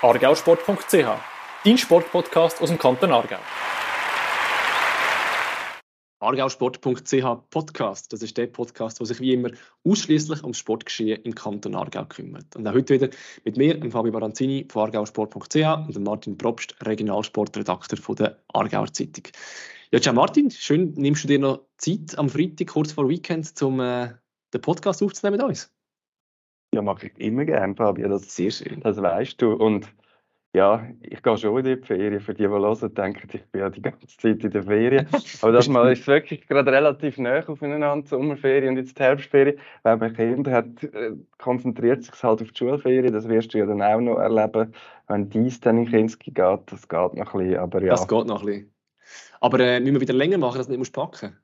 argausport.ch, dein Sportpodcast aus dem Kanton Aargau. Argausport.ch Podcast. Das ist der Podcast, der sich wie immer ausschließlich ums Sportgeschehen im Kanton Aargau kümmert. Und auch heute wieder mit mir, Fabio Baranzini von argausport.ch und Martin Probst, Regionalsportredakteur der Aargauer Zeitung. Ja, ciao Martin, schön, nimmst du dir noch Zeit am Freitag, kurz vor Weekend, um äh, den Podcast aufzunehmen mit uns? Ja, mache ich immer gerne, Fabio. Das, Sehr schön. Das weißt du. Und ja, ich gehe schon in die Ferien. Für die, die hören, denken, ich bin ja die ganze Zeit in der Ferien. Aber das Mal ist wirklich gerade relativ nah aufeinander, Sommerferien und jetzt die Herbstferien. Weil man Kinder hat, äh, konzentriert sich halt auf die Schulferien. Das wirst du ja dann auch noch erleben, wenn dies dann in Kinski geht. Das geht noch ein bisschen, aber ja. Das geht noch ein bisschen. Aber äh, müssen wir wieder länger machen, dass du nicht musst packen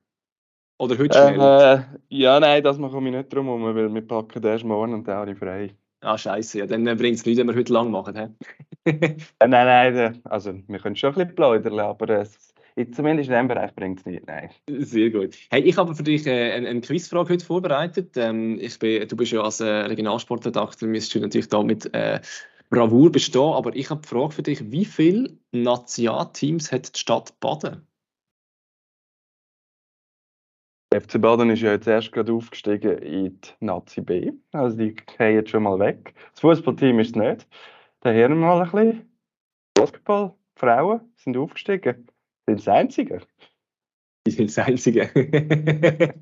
Oder heute schnell? Äh, ja, nein, das machen wir nicht drum herum, weil wir packen erst morgen und ich frei. Ah, scheiße, ja, dann bringt es nichts, wenn wir heute lang machen. äh, nein, nein, also wir können schon ein bisschen plaudern, aber es, zumindest in diesem Bereich bringt es nicht, nein. Sehr gut. Hey, ich habe für dich äh, eine, eine Quizfrage heute vorbereitet. Ähm, ich bin, du bist ja als äh, Regionalsportredakteur, müsstest du natürlich da mit äh, Bravour bestehen, aber ich habe die Frage für dich, wie viele Nationalteams hat die Stadt Baden? Der FC Baden ist ja jetzt erst gerade aufgestiegen in die Nazi B. Also die gehen jetzt schon mal weg. Das Fußballteam ist es nicht. Da hören wir mal ein bisschen. Basketball, Frauen sind aufgestiegen. Sind das Einzige. Die sind das Einzige.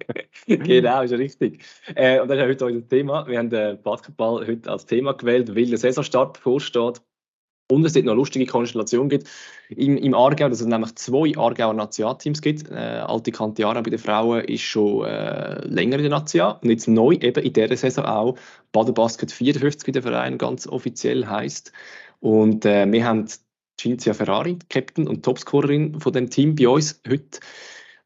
genau, ist richtig. Äh, und das ist heute unser Thema. Wir haben den Basketball heute als Thema gewählt, weil der Saisonstart bevorsteht und es dort noch eine lustige Konstellation gibt im, im Aargau, dass es nämlich zwei Aargauer Nationalteams gibt. Äh, Alte Kantiara bei den Frauen ist schon äh, länger in der Nation und jetzt neu eben in dieser Saison auch Baden Basket 54 wie der Verein ganz offiziell heißt. Und äh, wir haben Cinzia Ferrari, Captain und Topscorerin von dem Team bei uns heute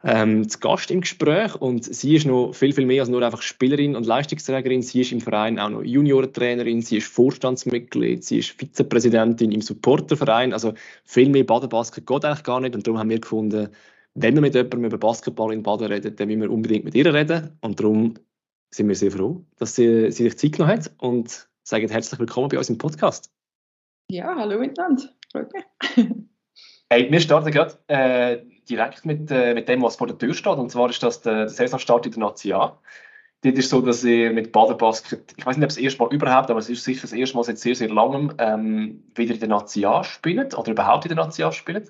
ähm, zu Gast im Gespräch und sie ist noch viel, viel mehr als nur einfach Spielerin und Leistungsträgerin. Sie ist im Verein auch noch Juniorentrainerin, sie ist Vorstandsmitglied, sie ist Vizepräsidentin im Supporterverein. Also viel mehr Baden-Basket geht eigentlich gar nicht und darum haben wir gefunden, wenn wir mit jemandem über Basketball in Baden reden, dann müssen wir unbedingt mit ihr reden und darum sind wir sehr froh, dass sie, sie sich Zeit genommen hat und sagen herzlich willkommen bei uns im Podcast. Ja, hallo miteinander, freut mich. Hey, wir starten gerade äh, direkt mit, äh, mit dem, was vor der Tür steht. Und zwar ist das der, Saisonstart in der National. Dort ist so, dass ihr mit Baden-Basket, ich weiß nicht, ob es das erste Mal überhaupt, aber es ist sicher das erste Mal seit sehr, sehr langem, ähm, wieder in der National spielt oder überhaupt in der National spielt.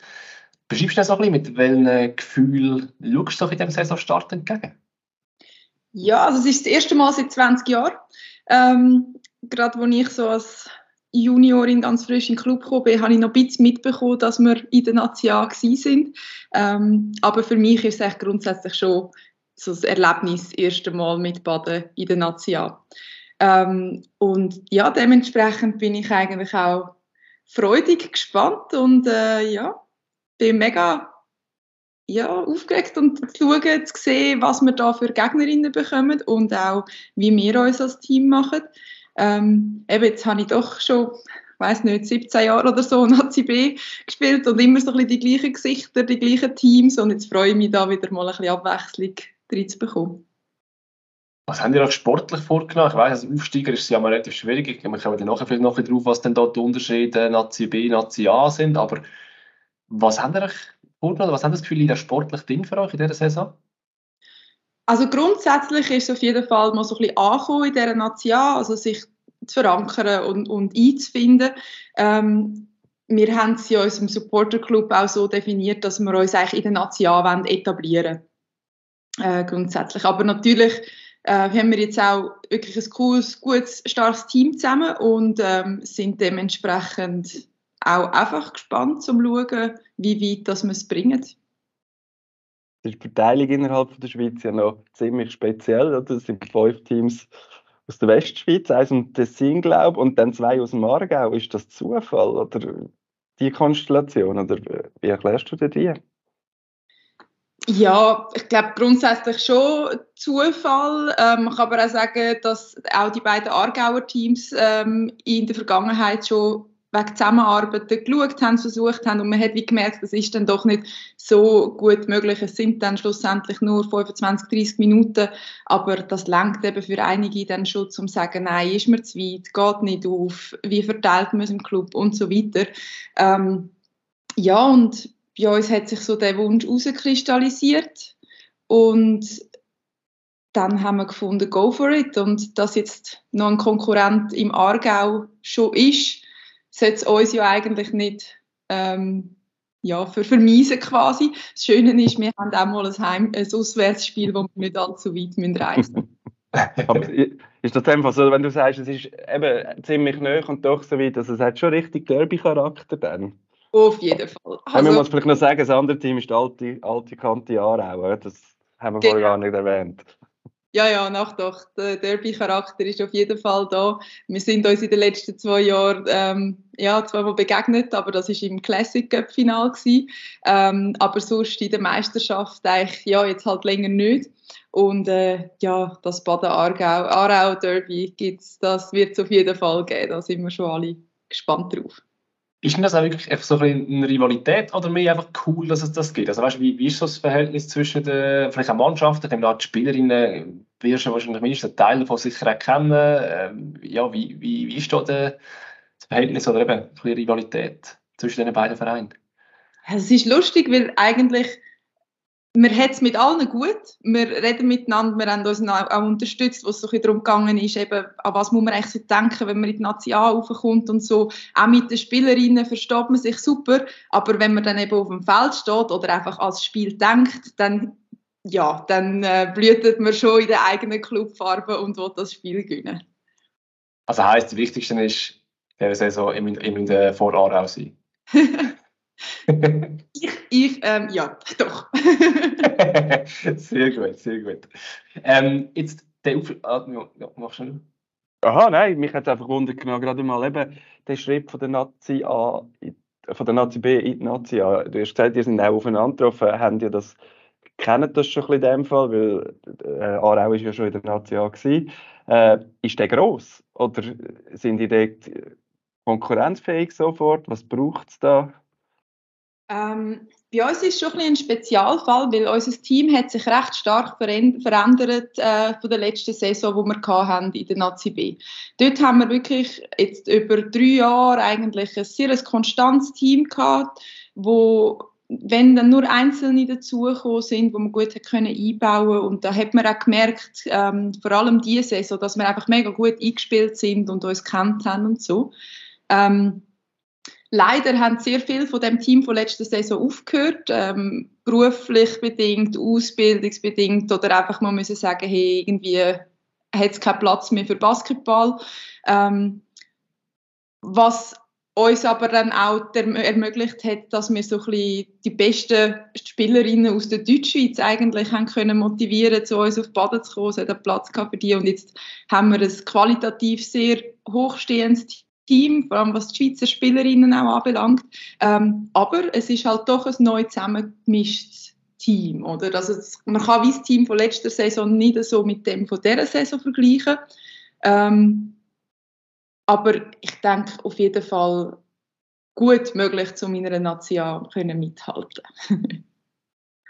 Beschreibst du das so ein bisschen, mit welchem Gefühl schaust du in diesem Saisonstart entgegen? Ja, also es ist das erste Mal seit 20 Jahren. Ähm, gerade als ich so als Juniorin ganz frisch in den Club gekommen bin, habe ich noch ein bisschen mitbekommen, dass wir in der National sind. Ähm, aber für mich ist es grundsätzlich schon so das Erlebnis, das erste Mal mit Baden in der National. Ähm, und ja, dementsprechend bin ich eigentlich auch freudig gespannt und äh, ja, bin mega ja, aufgeregt und zu schauen, zu sehen, was wir da für Gegnerinnen bekommen und auch, wie wir uns als Team machen. Ähm, eben, jetzt habe ich doch schon, ich weiß nicht, 17 Jahre oder so Nazi B gespielt und immer so ein bisschen die gleichen Gesichter, die gleichen Teams und jetzt freue ich mich da wieder mal ein bisschen Abwechslung reinzubekommen. Was haben ihr euch sportlich vorgenommen? Ich weiss, als Aufsteiger ist es ja mal relativ schwierig. Wir kommen dann nachher vielleicht noch drauf, was denn da die Unterschiede Nazi B, Nazi A sind. Aber was haben ihr euch vorgenommen? Was haben das Gefühl, der sportlich drin für euch in dieser Saison? Also grundsätzlich ist es auf jeden Fall mal so ein bisschen angekommen in dieser Nation, also sich zu verankern und, und einzufinden. Ähm, wir haben es in unserem Supporterclub auch so definiert, dass wir uns eigentlich in der Nation etablieren. Äh, grundsätzlich. Aber natürlich äh, haben wir jetzt auch wirklich ein cooles, gutes, starkes Team zusammen und ähm, sind dementsprechend auch einfach gespannt, um zu schauen, wie weit das wir es bringen die Verteilung innerhalb der Schweiz ja noch ziemlich speziell. Oder? Es sind fünf Teams aus der Westschweiz, eins aus dem Tessin, glaube und dann zwei aus dem Aargau. Ist das Zufall oder die Konstellation? Oder wie erklärst du dir die? Ja, ich glaube grundsätzlich schon Zufall. Ähm, man kann aber auch sagen, dass auch die beiden Aargauer Teams ähm, in der Vergangenheit schon wegen Zusammenarbeit geschaut haben, versucht haben und man hat wie gemerkt, das ist dann doch nicht so gut möglich. Es sind dann schlussendlich nur 25, 30 Minuten, aber das langt eben für einige dann schon zum sagen, nein, ist mir zu weit, geht nicht auf, wie verteilt man es im Club und so weiter. Ähm, ja, und bei uns hat sich so der Wunsch herauskristallisiert und dann haben wir gefunden, go for it. Und dass jetzt noch ein Konkurrent im Aargau schon ist, sollte es uns ja eigentlich nicht ähm, ja, für vermiesen quasi. Das Schöne ist, wir haben auch mal ein, Heim ein Auswärtsspiel, wo wir nicht allzu weit müssen reisen Aber ist das einfach so, wenn du sagst, es ist eben ziemlich neu und doch so weit, dass es hat schon richtig Derby-Charakter dann? Auf jeden Fall. Also, man muss vielleicht noch sagen, das andere Team ist die alte, alte Kante Aarau. Das haben wir genau. vorher gar nicht erwähnt. Ja, ja, nach doch. Der Derby-Charakter ist auf jeden Fall da. Wir sind uns in den letzten zwei Jahren ähm, ja, zweimal begegnet, aber das war im Classic Cup Final Ähm, aber sonst in der Meisterschaft eigentlich, ja, jetzt halt länger nicht. Und äh, ja, das Baden-Aargau-Derby gibt's, das wird es auf jeden Fall geben. Da sind wir schon alle gespannt drauf. Ist denn das auch wirklich so eine Rivalität oder mehr einfach cool, dass es das gibt? Also weißt, wie, wie ist so das Verhältnis zwischen den vielleicht auch Mannschaften, die Spielerinnen, wirst du wahrscheinlich mindestens einen Teil davon sicher auch kennen. Ähm, ja, wie, wie, wie ist da das Verhältnis oder eben eine Rivalität zwischen den beiden Vereinen? Es ist lustig, weil eigentlich wir haben es mit allen gut. Wir reden miteinander, wir haben uns auch, unterstützt, was so darum gegangen ist, eben, an was muss man eigentlich so denken, wenn man in die National raufkommt und so. Auch mit den Spielerinnen versteht man sich super, aber wenn man dann eben auf dem Feld steht oder einfach als Spiel denkt, dann, ja, dann äh, blühtet man schon in der eigenen Clubfarbe und will das Spiel gewinnen. Also heisst, das Wichtigste ist, der Saison immer in der Vorarau sein. ich, ich ähm, ja, doch. sehr gut, sehr gut. Ähm, jetzt, der Auf ah, ja, mach schnell. Aha, nein, mich hat einfach wundern gerade mal eben der Schritt von der Nazi A, von der Nazi B in die Nazi A. Du hast gesagt, ihr sind auch aufeinander getroffen, haben ihr das, kennen das schon in dem Fall, weil äh, Aarau ist ja schon in der Nazi A gewesen. Äh, ist der gross oder sind die dort konkurrenzfähig sofort? Was braucht es da? Ähm, bei uns ist es schon ein, ein Spezialfall, weil unser Team hat sich recht stark verändert äh, von der letzten Saison, die wir hatten in der Nazi B. Dort haben wir wirklich jetzt über drei Jahre eigentlich ein sehr konstantes Team gehabt, wo wenn dann nur Einzelne dazugekommen sind, wo man gut hat können einbauen und da hat man auch gemerkt, ähm, vor allem diese Saison, dass wir einfach mega gut eingespielt sind und uns kennt haben und so. Ähm, Leider haben sehr viele von dem Team von letzter Saison aufgehört, ähm, beruflich bedingt, ausbildungsbedingt oder einfach mal müssen sagen, hey, irgendwie hat es keinen Platz mehr für Basketball. Ähm, was uns aber dann auch ermöglicht hat, dass wir so ein bisschen die besten Spielerinnen aus der Deutschschweiz eigentlich haben können motivieren, zu uns auf Baden zu kommen. Es hat einen Platz für die und jetzt haben wir ein qualitativ sehr hochstehendes Team vor allem was die Schweizer Spielerinnen auch anbelangt. Ähm, aber es ist halt doch ein neu zusammengemischtes Team. Oder? Also man kann wie das Team von letzter Saison nicht so mit dem von dieser Saison vergleichen. Ähm, aber ich denke auf jeden Fall gut möglich, zu meiner Nation mithalten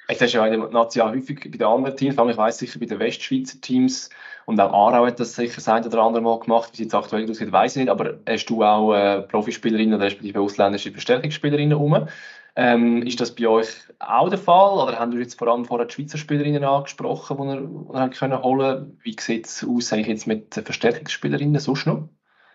Jetzt hast du ja in der Nation häufig bei den anderen Teams, ich weiß sicher bei den Westschweizer Teams und auch Aarau hat das sicher das eine oder andere Mal gemacht, wie es jetzt aktuell aussieht, weiß ich nicht, aber hast du auch äh, Profispielerinnen oder respektive ausländische Verstärkungsspielerinnen rum? Ähm, ist das bei euch auch der Fall oder haben wir jetzt vor allem vorher die Schweizer Spielerinnen angesprochen, die ihr, die können holen Wie sieht es aus jetzt mit Verstärkungsspielerinnen sonst noch?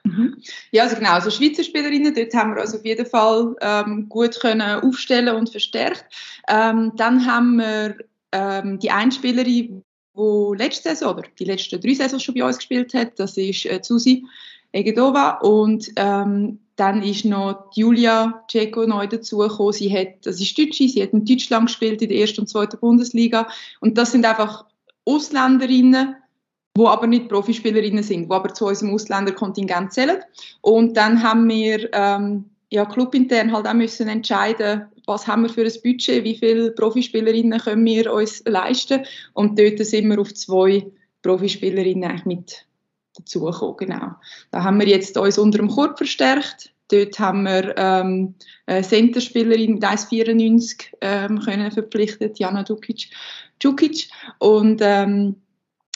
Mhm. Ja, also genau, also Schweizer Spielerinnen, dort haben wir uns auf jeden Fall ähm, gut können aufstellen und verstärkt. Ähm, dann haben wir ähm, die Einspielerin, die letzte Saison oder die letzten drei Saisons schon bei uns gespielt hat, das ist äh, Susi Egedova und ähm, dann ist noch Julia Ceko neu dazugekommen. Sie hat, das ist Deutsche, sie hat in Deutschland gespielt in der ersten und zweiten Bundesliga und das sind einfach Ausländerinnen, wo aber nicht Profispielerinnen sind, wo aber zu unserem Ausländerkontingent zählen. Und dann haben wir ähm, ja, clubintern halt auch müssen entscheiden, was haben wir für ein Budget, wie viele Profispielerinnen können wir uns leisten. Und dort sind wir auf zwei Profispielerinnen mit dazugekommen. Genau. Da haben wir jetzt uns unter dem Korb verstärkt. Dort haben wir ähm, eine Centerspielerin mit 1,94 ähm, können verpflichtet, Jana Dukic. Dukic. Und ähm,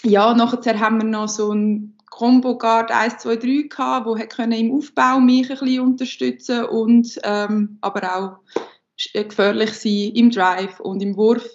ja, nachher haben wir noch so ein Combo Guard 1, 2, 3 gehabt, wo können im Aufbau mich ein bisschen unterstützen und ähm, aber auch gefährlich sein im Drive und im Wurf.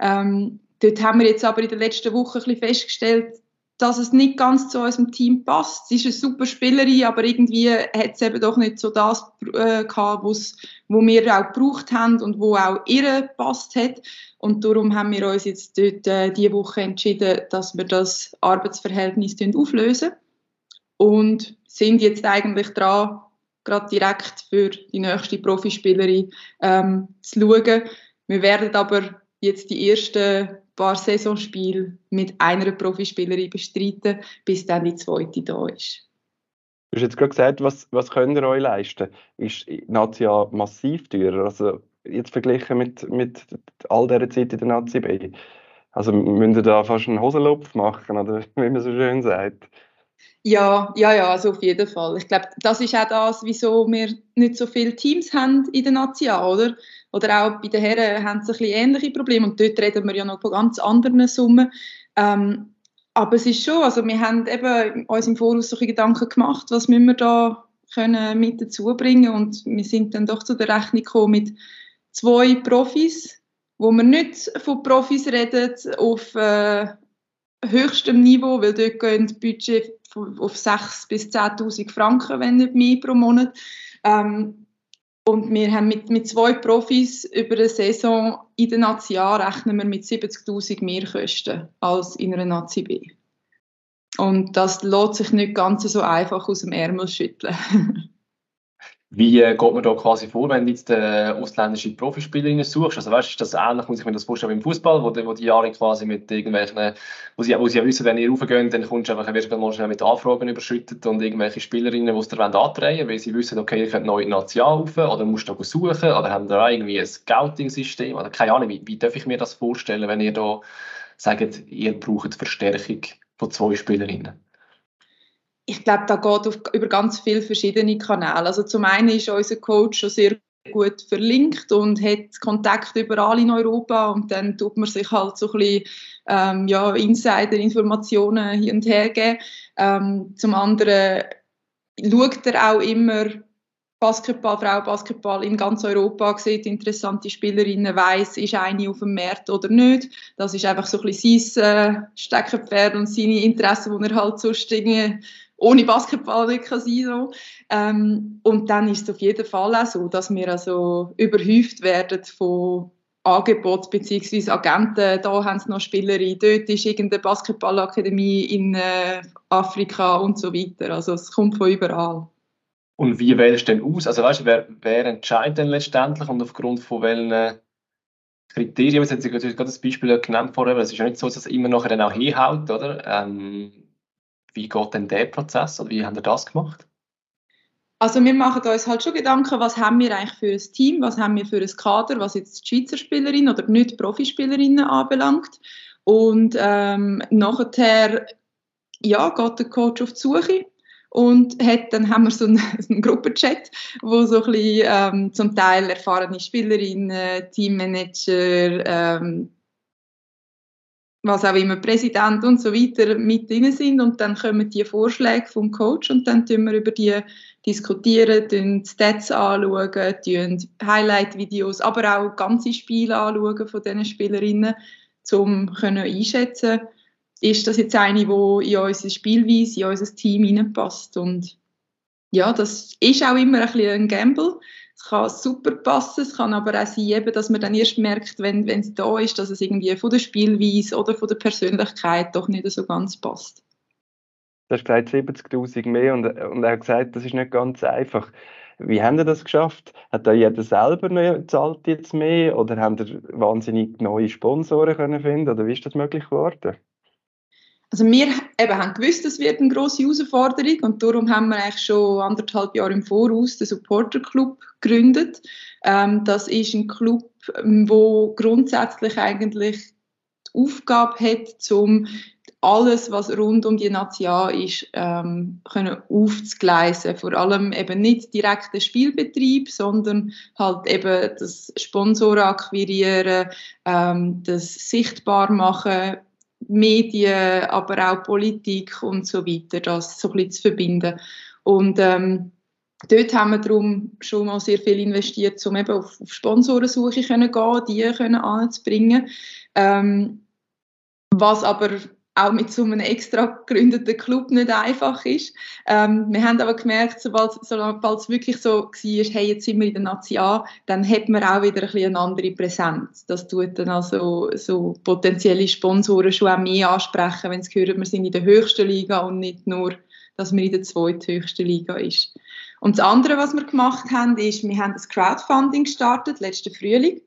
Ähm, dort haben wir jetzt aber in der letzten Woche ein bisschen festgestellt, dass es nicht ganz zu unserem Team passt. Sie ist eine super Spielerin, aber irgendwie hat es eben doch nicht so das äh, gehabt, was wir auch gebraucht haben und wo auch ihr gepasst hat. Und darum haben wir uns jetzt dort äh, diese Woche entschieden, dass wir das Arbeitsverhältnis auflösen und sind jetzt eigentlich dran, gerade direkt für die nächste Profispielerin ähm, zu schauen. Wir werden aber jetzt die ersten paar Saisonspiele mit einer Profispielerin bestreiten, bis dann die zweite da ist. Du hast jetzt gerade gesagt, was, was könnt ihr euch leisten? Ist Nazia massiv teurer? Also jetzt verglichen mit, mit all dieser Zeit in der Nazi B. Also müsst ihr da fast einen Hosenlupf machen, oder wie man so schön sagt? Ja, ja, ja, also auf jeden Fall. Ich glaube, das ist auch das, wieso wir nicht so viele Teams haben in der Nazi oder? Oder auch bei den Herren haben sie ein bisschen ähnliche Probleme und dort reden wir ja noch von ganz anderen Summen. Ähm, aber es ist schon, also wir haben eben uns im Voraus solche Gedanken gemacht, was müssen wir da können mit dazu bringen und wir sind dann doch zu der Rechnung gekommen mit zwei Profis, wo wir nicht von Profis reden auf äh, höchstem Niveau, weil dort gehen die Budget auf 6.000 bis 10.000 Franken, wenn nicht mehr pro Monat. Ähm, und wir haben mit, mit zwei Profis über eine Saison in der Nazi A rechnen wir mit 70.000 mehr Kosten als in einer Nazi B. Und das lässt sich nicht ganz so einfach aus dem Ärmel schütteln. Wie äh, geht man da quasi vor, wenn du jetzt äh, ausländische Profispielerinnen suchst? Also weißt, ist das ähnlich, muss ich mir das vorstellen, im Fußball, wo, wo die Jahre quasi mit irgendwelchen, wo sie, wo sie ja wissen, wenn ihr raufgehen, dann kommst du einfach, du mal schnell mit Anfragen überschüttet und irgendwelche Spielerinnen, die es dir andrehen weil sie wissen, okay, ihr könnt neu in National rauf, oder musst du da suchen, oder haben da irgendwie ein Scouting-System, oder keine Ahnung, wie, wie darf ich mir das vorstellen, wenn ihr da sagt, ihr braucht Verstärkung von zwei Spielerinnen? Ich glaube, da geht auf, über ganz viele verschiedene Kanäle. Also zum einen ist unser Coach schon sehr gut verlinkt und hat Kontakt überall in Europa und dann tut man sich halt so ein bisschen ähm, ja, Insider-Informationen hin und her geben. Ähm, zum anderen schaut er auch immer Basketball, Frau Basketball in ganz Europa, sieht interessante Spielerinnen, weiß, ist eine auf dem Markt oder nicht. Das ist einfach so ein bisschen sein äh, Steckenpferd und seine Interessen, die er halt sonst irgendwie ohne Basketball sein so. Ähm, und dann ist es auf jeden Fall auch so, dass wir also überhäuft werden von Angeboten bzw. Agenten. Da haben sie noch Spielerinnen, dort ist irgendeine Basketballakademie in äh, Afrika und so weiter. Also es kommt von überall. Und wie wählst du denn aus? Also weißt du, wer, wer entscheidet denn letztendlich und aufgrund von welchen Kriterien? Jetzt hat sie gerade das Beispiel genannt vorher, aber es ist ja nicht so, dass es immer nachher dann auch hinhaut, oder? Ähm, wie geht denn der Prozess oder wie haben ihr das gemacht? Also wir machen uns halt schon Gedanken, was haben wir eigentlich für ein Team, was haben wir für ein Kader, was jetzt die Schweizer Spielerinnen oder nicht Profispielerinnen anbelangt. Und ähm, nachher ja, geht der Coach auf die Suche und hat, dann haben wir so einen, einen Gruppenchat, wo so ein bisschen ähm, zum Teil erfahrene Spielerinnen, Teammanager, ähm, was auch immer, Präsident und so weiter mit drin sind und dann kommen die Vorschläge vom Coach und dann tun wir über die diskutieren, die Stats anschauen, Highlight-Videos, aber auch ganze Spiele anschauen von diesen Spielerinnen, um einschätzen ist das jetzt eine, die in unsere Spielweise, in unser Team hineinpasst und ja, das ist auch immer ein bisschen ein Gamble. Kann super passen, es kann aber auch sein, dass man dann erst merkt, wenn, es da ist, dass es irgendwie von der Spielweise oder von der Persönlichkeit doch nicht so ganz passt. Du hast gesagt 70'000 mehr und, und er hat gesagt, das ist nicht ganz einfach. Wie haben Sie das geschafft? Hat da jeder selber zahlt jetzt mehr oder haben Sie wahnsinnig neue Sponsoren können finden oder wie ist das möglich geworden? Also wir eben haben gewusst, es wird eine grosse Herausforderung und darum haben wir eigentlich schon anderthalb Jahre im Voraus den Supporter Club gegründet. Ähm, das ist ein Club, ähm, wo grundsätzlich eigentlich die Aufgabe hat, um alles, was rund um die Nation ist, ähm, können aufzugleisen. Vor allem eben nicht direkt der Spielbetrieb, sondern halt eben das Sponsoren akquirieren, ähm, das sichtbar machen, Medien, aber auch Politik und so weiter, das so ein bisschen zu verbinden. Und ähm, dort haben wir darum schon mal sehr viel investiert, um eben auf, auf Sponsorensuche können gehen, die können anzubringen. Ähm, was aber auch mit so einem extra gegründeten Club nicht einfach ist. Ähm, wir haben aber gemerkt, sobald, sobald es wirklich so war, hey, jetzt sind wir in der Nazi A, dann hat man auch wieder ein bisschen eine andere Präsenz. Das tut dann also so potenzielle Sponsoren schon auch mehr ansprechen, wenn sie hören, wir sind in der höchsten Liga und nicht nur, dass man in der zweithöchsten Liga ist. Und das andere, was wir gemacht haben, ist, wir haben das Crowdfunding gestartet, letzten Frühling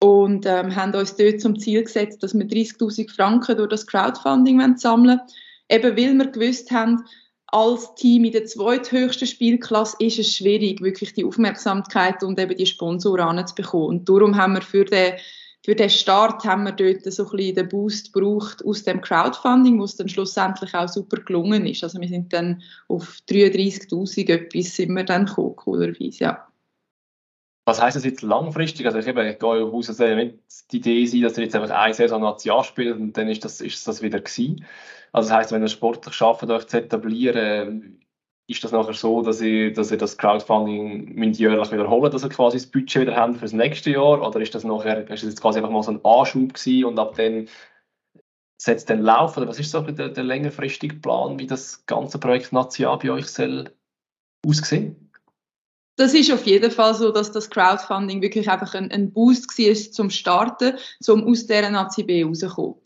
und ähm, haben uns dort zum Ziel gesetzt, dass wir 30.000 Franken durch das Crowdfunding sammeln wollen. Eben weil wir gewusst haben, als Team in der zweithöchsten Spielklasse ist es schwierig, wirklich die Aufmerksamkeit und eben die Sponsoren anzubekommen. Und darum haben wir für den, für den Start haben wir dort so ein bisschen den Boost gebraucht aus dem Crowdfunding, wo es dann schlussendlich auch super gelungen ist. Also wir sind dann auf 33'000 etwas sind wir dann gekommen, coolerweise, ja. Was heißt das jetzt langfristig? Also ich eben, ich gehe aus, dass nicht die Idee sein, dass er jetzt einfach eine Saison National spielt und dann ist das, ist das wieder gewesen. Also das heißt, wenn ihr sportlich schafft, euch zu etablieren, ist das nachher so, dass ihr, dass ihr das Crowdfunding jährlich wiederholen, dass ihr quasi das Budget wieder habt für das nächste Jahr? Oder ist das nachher, ist das jetzt quasi einfach mal so ein Anschub gewesen und ab dann setzt dann laufen? Oder was ist so der, der längerfristige Plan, wie das ganze Projekt National bei euch soll aussehen? Das ist auf jeden Fall so, dass das Crowdfunding wirklich einfach ein, ein Boost war zum Starten, um aus dieser Nazi B rauszukommen.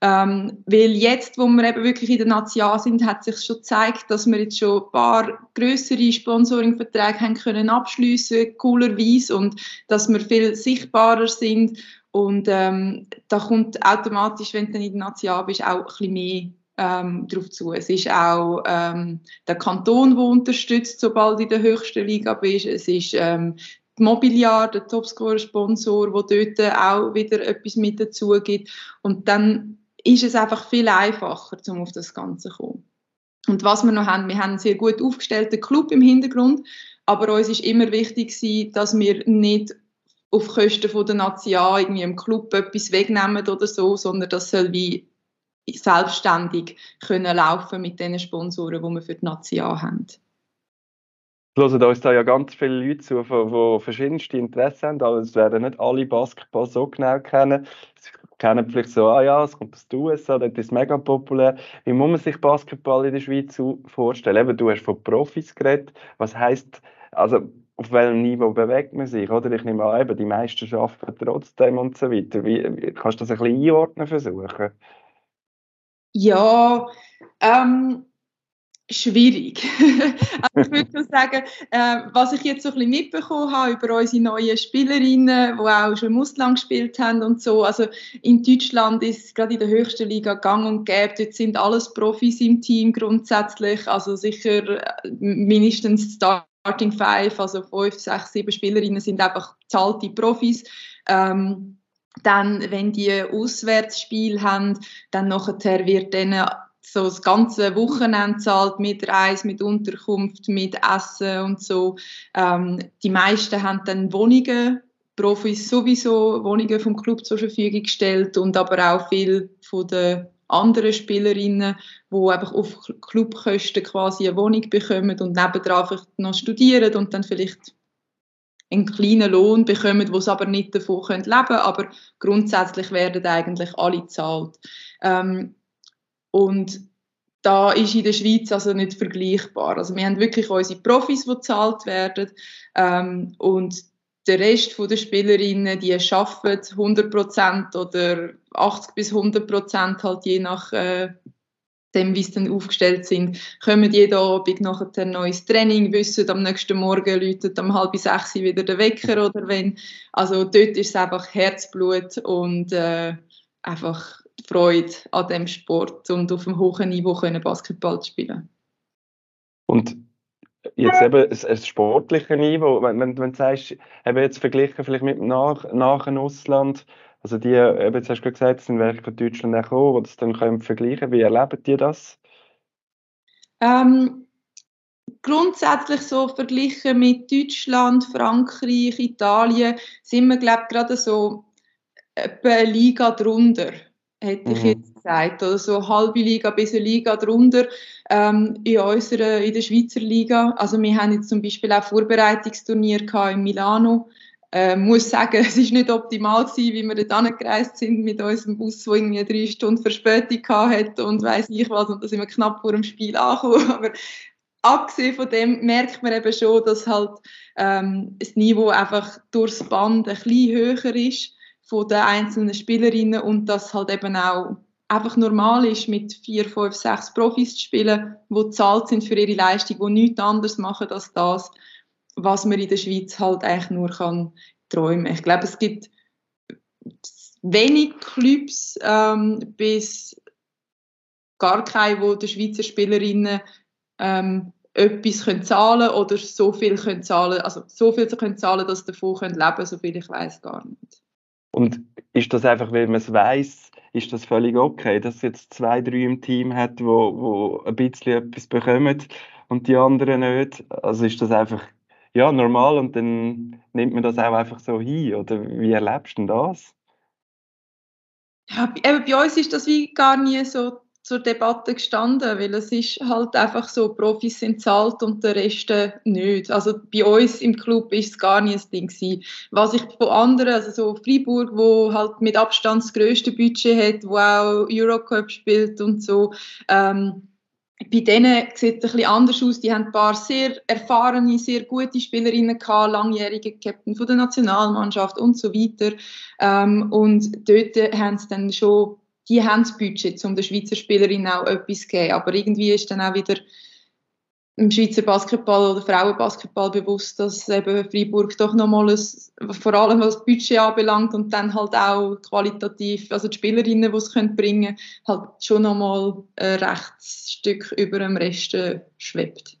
Ähm, weil jetzt, wo wir eben wirklich in der Nazi A sind, hat sich schon gezeigt, dass wir jetzt schon ein paar größere Sponsoring-Verträge haben können abschliessen, coolerweise, und dass wir viel sichtbarer sind. Und ähm, da kommt automatisch, wenn du dann in der Nazi A bist, auch ein bisschen mehr ähm, darauf zu. Es ist auch ähm, der Kanton, der unterstützt, sobald in der höchsten Liga bist. Es ist ähm, die Mobiliar, der Topscorer-Sponsor, der dort auch wieder etwas mit dazu gibt. Und dann ist es einfach viel einfacher, um auf das Ganze zu kommen. Und was wir noch haben, wir haben einen sehr gut aufgestellten Club im Hintergrund, aber uns ist immer wichtig dass wir nicht auf Kosten der Nation irgendwie im Club etwas wegnehmen oder so, sondern das soll wie selbstständig können laufen mit den Sponsoren, die wir für die Nation haben. Hören uns da ja ganz viele Leute zu, die verschiedenste Interessen haben. Also es werden nicht alle Basketball so genau kennen. Sie kennen vielleicht so, ah ja, es kommt aus den USA, dort ist mega populär. Wie muss man sich Basketball in der Schweiz vorstellen? Eben, du hast von Profis geredet. Was heisst, also auf welchem Niveau bewegt man sich? Oder ich nehme an, eben, die meisten arbeiten trotzdem und so weiter. Wie, kannst du das ein bisschen einordnen versuchen? Ja, ähm, schwierig. also ich würde sagen, äh, was ich jetzt so ein bisschen mitbekommen habe über unsere neuen Spielerinnen, die auch schon im Ausland gespielt haben und so. Also in Deutschland ist gerade in der höchsten Liga gang und gäbe. Dort sind alles Profis im Team grundsätzlich. Also sicher äh, mindestens Starting Five, also fünf, sechs, sieben Spielerinnen sind einfach zahlte Profis. Ähm, dann, wenn die Auswärtsspiel haben, dann nachher wird denen so das ganze Wochenende zahlt mit Reise, mit Unterkunft, mit Essen und so. Ähm, die meisten haben dann Wohnungen, Profis sowieso Wohnungen vom Club zur Verfügung gestellt und aber auch viel von den anderen Spielerinnen, die einfach auf Clubkosten quasi eine Wohnung bekommen und nebenan einfach noch studieren und dann vielleicht einen kleinen Lohn bekommen, wo sie aber nicht davon leben können. Aber grundsätzlich werden eigentlich alle gezahlt. Ähm, und da ist in der Schweiz also nicht vergleichbar. Also wir haben wirklich unsere Profis, die gezahlt werden ähm, und der Rest der Spielerinnen, die arbeiten 100% oder 80 bis 100% halt je nach äh, dem, wie sie dann aufgestellt sind, kommen jeden Abend nachher ein neues Training, wissen, am nächsten Morgen läutet um halb sechs wieder der Wecker oder wenn. Also dort ist es einfach Herzblut und äh, einfach Freude an dem Sport und auf einem hohen Niveau können Basketball spielen. Und jetzt eben ein sportliche Niveau, wenn, wenn, wenn du sagst, eben jetzt verglichen vielleicht mit nach, nach dem Ausland, Also die, eben, jetzt hast du gesagt, es sind welche von Deutschland gekommen, die das dann können vergleichen Wie erleben die das? Ähm, grundsätzlich so verglichen mit Deutschland, Frankreich, Italien, sind wir, glaube ich, gerade so eine Liga drunter, hätte mhm. ich jetzt gesagt. Oder so eine halbe Liga bis eine Liga drunter ähm, in, unserer, in der Schweizer Liga. Also wir haben jetzt zum Beispiel auch Vorbereitungsturnier in Milano äh, muss sagen, es ist nicht optimal gewesen, wie wir dort angereist sind mit unserem Bus, der irgendwie drei Stunden Verspätung hatte und weiß ich was und da sind wir knapp vor dem Spiel angekommen. Aber abgesehen von dem merkt man eben schon, dass halt ähm, das Niveau einfach durchs Band ein bisschen höher ist von den einzelnen Spielerinnen und dass halt eben auch einfach normal ist, mit vier, fünf, sechs Profis zu spielen, die zahlt sind für ihre Leistung, die nichts anderes machen als das was man in der Schweiz halt eigentlich nur kann träumen. Ich glaube, es gibt wenig Clubs ähm, bis gar keine, wo die Schweizer Spielerinnen ähm, etwas können zahlen oder so viel können zahlen, also so viel können zahlen, dass sie davon können leben, so viel ich weiß gar nicht. Und ist das einfach, weil man es weiß, ist das völlig okay, dass es jetzt zwei, drei im Team hat, wo, wo ein bisschen etwas bekommen und die anderen nicht? Also ist das einfach ja, normal und dann nimmt man das auch einfach so hin. Oder wie erlebst du das? Ja, eben bei uns ist das wie gar nie so zur Debatte gestanden, weil es ist halt einfach so, Profis sind zahlt und der Rest äh, nicht. Also bei uns im Club ist es gar nie ein Ding gewesen. Was ich von anderen, also so Freiburg, wo halt mit Abstand das grösste Budget hat, wo auch Eurocup spielt und so, ähm, bei denen sieht es ein bisschen anders aus. Die haben ein paar sehr erfahrene, sehr gute Spielerinnen gehabt, langjährige Captain von der Nationalmannschaft und so weiter. Ähm, und dort haben sie dann schon, die haben das Budget, um den Schweizer Spielerinnen auch etwas zu geben. Aber irgendwie ist dann auch wieder im Schweizer Basketball oder Frauenbasketball bewusst, dass eben Freiburg doch nochmal vor allem was Budget anbelangt und dann halt auch qualitativ, also die Spielerinnen, die es können bringen halt schon nochmal ein Rechtsstück über dem Rest äh, schwebt.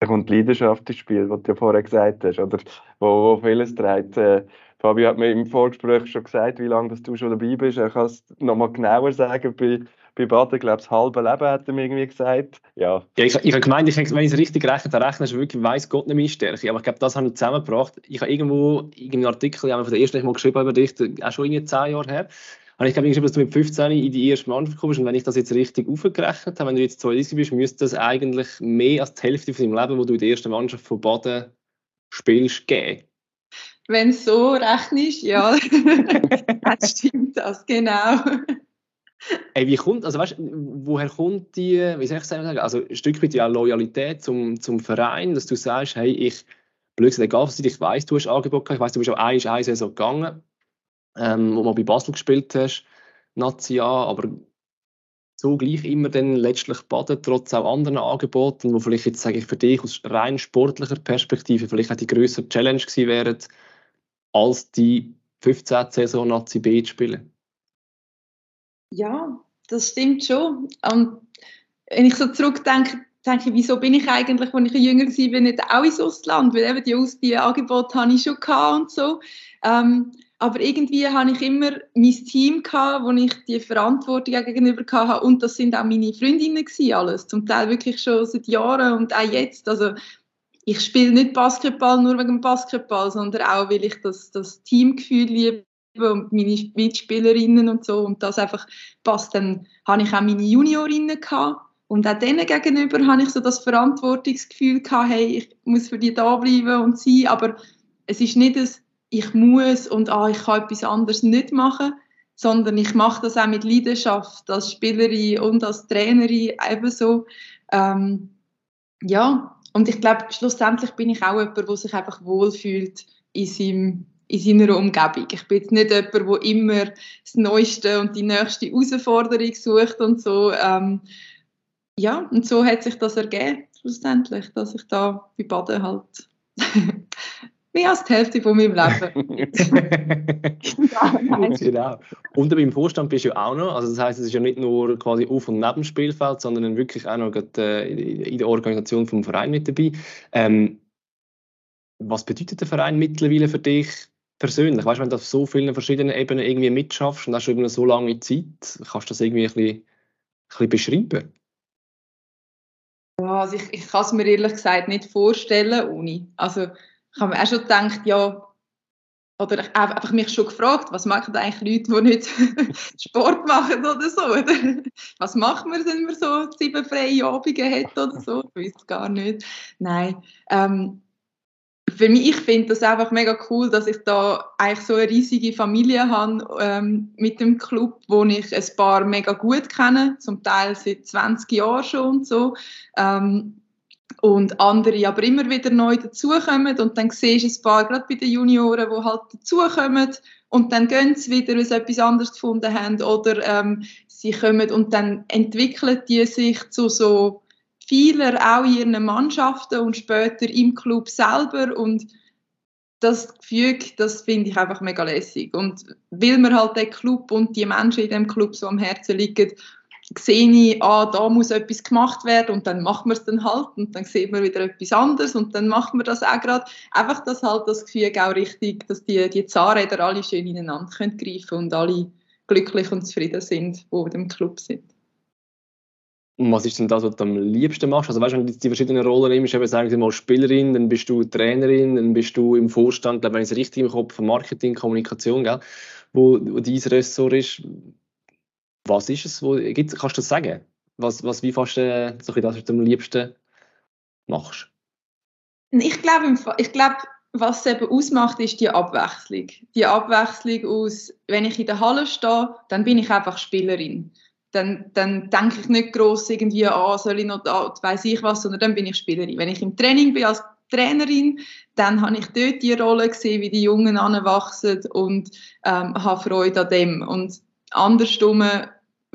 Da kommt die Leidenschaft ins Spiel, was du ja vorher gesagt hast, oder wo, wo vieles trägt. Äh, Fabio hat mir im Vorgespräch schon gesagt, wie lange du schon dabei bist. Er kann es nochmal genauer sagen bei bei Baden, glaube ich, das halbe Leben, hat er mir irgendwie gesagt. Ja. ja ich, ich habe gemeint, ich, wenn ich es richtig rechne, dann rechne ich wirklich, weiss Gott nicht meine Stärke. Aber ich glaube, das habe ich zusammengebracht. Ich habe irgendwo einen Artikel, ja, von der ersten, ich mal geschrieben über dich, auch schon irgendwie zehn Jahre her, habe ich glaube geschrieben, dass du mit 15 in die erste Mannschaft kommst und wenn ich das jetzt richtig aufgerechnet habe, wenn du jetzt 32 bist, müsste das eigentlich mehr als die Hälfte von deinem Leben, wo du in der ersten Mannschaft von Baden spielst, geben. Wenn es so rechnest, ja, dann stimmt das, genau. Ey, wie kommt, also weißt, woher kommt die, wie soll ich sagen, also ein Stück weit ja Loyalität zum, zum Verein, dass du sagst, hey, ich, blöd egal was ich weiß, du hast Angebot gehabt, ich weiß, du bist auch eine, eine Saison gegangen, ähm, wo du bei Basel gespielt hast, Nazi aber so gleich immer dann letztlich baden, trotz auch anderen Angeboten, wo vielleicht jetzt, sage ich, für dich aus rein sportlicher Perspektive vielleicht auch die größere Challenge gewesen wären, als die 15. Saison Nazi B zu spielen. Ja, das stimmt schon. Und wenn ich so zurückdenke, denke ich, wieso bin ich eigentlich, als ich jünger war, nicht auch ins Ausland? Weil eben die, Aus die Angebote hatte ich schon und so. Ähm, aber irgendwie hatte ich immer mein Team wo ich die Verantwortung gegenüber hatte und das sind auch meine Freundinnen alles. Zum Teil wirklich schon seit Jahren und auch jetzt. Also ich spiele nicht Basketball nur wegen Basketball, sondern auch, weil ich das, das Teamgefühl liebe und meine Mitspielerinnen und so und das einfach passt. Dann habe ich auch meine Juniorinnen gehabt und auch denen gegenüber habe ich so das Verantwortungsgefühl gehabt, hey, ich muss für die da bleiben und sein, aber es ist nicht das, ich muss und ah, ich kann etwas anderes nicht machen, sondern ich mache das auch mit Leidenschaft als Spielerin und als Trainerin ebenso. Ähm, ja, und ich glaube, schlussendlich bin ich auch jemand, der sich einfach wohlfühlt in seinem in seiner Umgebung. Ich bin jetzt nicht jemand, der immer das Neueste und die nächste Herausforderung sucht und so. Ähm, ja, und so hat sich das ergeben, schlussendlich, dass ich da bei Baden halt mehr als die Hälfte von meinem Leben. genau. Und beim Vorstand bist du ja auch noch. Also das heißt, es ist ja nicht nur quasi auf und neben dem Spielfeld, sondern wirklich auch noch äh, in der Organisation vom Verein mit dabei. Ähm, was bedeutet der Verein mittlerweile für dich? Persönlich? Weißt du, wenn du auf so vielen verschiedenen Ebenen irgendwie mitschaffst und hast über eine so lange Zeit, kannst du das irgendwie ein bisschen, ein bisschen beschreiben? Ja, also ich, ich kann es mir ehrlich gesagt nicht vorstellen ohne. Also ich habe mir auch schon gedacht, ja, oder ich habe einfach mich schon gefragt, was machen eigentlich Leute, die nicht Sport machen oder so? Oder? Was macht man, wenn man so sieben freie Abende hat oder so? Ich weiß gar nicht. Nein. Ähm, für mich, ich finde das einfach mega cool, dass ich da eigentlich so eine riesige Familie habe ähm, mit dem Club, wo ich ein paar mega gut kenne, zum Teil seit 20 Jahren schon und so. Ähm, und andere aber immer wieder neu dazukommen und dann siehst du ein paar, gerade bei den Junioren, die halt dazukommen und dann gehen sie wieder, weil sie etwas anderes gefunden haben oder ähm, sie kommen und dann entwickeln die sich zu so vieler auch in ihren Mannschaften und später im Club selber und das Gefühl, das finde ich einfach mega lässig und weil mir halt der Club und die Menschen in dem Club so am Herzen liegen, sehe ich, ah, da muss etwas gemacht werden und dann machen wir es dann halt und dann sieht man wieder etwas anderes und dann macht man das auch gerade. Einfach, dass halt das Gefühl auch richtig, dass die, die Zahnräder alle schön ineinander können greifen und alle glücklich und zufrieden sind, die in dem Club sind. Und was ist denn das, was du am liebsten machst? Also weißt du, wenn du die verschiedenen Rollen nimmst, eben sagen Sie mal Spielerin, dann bist du Trainerin, dann bist du im Vorstand, glaube, wenn ich es richtig im Kopf Marketing, Kommunikation, gell, wo, wo dein Ressort ist. Was ist es? Wo, kannst du das sagen? Was, was wie fast äh, so das, was du am liebsten machst? Ich glaube, ich glaube, was es eben ausmacht, ist die Abwechslung. Die Abwechslung aus, wenn ich in der Halle stehe, dann bin ich einfach Spielerin. Dann, dann denke ich nicht groß irgendwie, ah, soll ich noch da, weiß ich was, sondern dann bin ich Spielerin. Wenn ich im Training bin als Trainerin, dann habe ich dort die Rolle gesehen, wie die Jungen anwachsen und ähm, habe Freude an dem. Und andersrum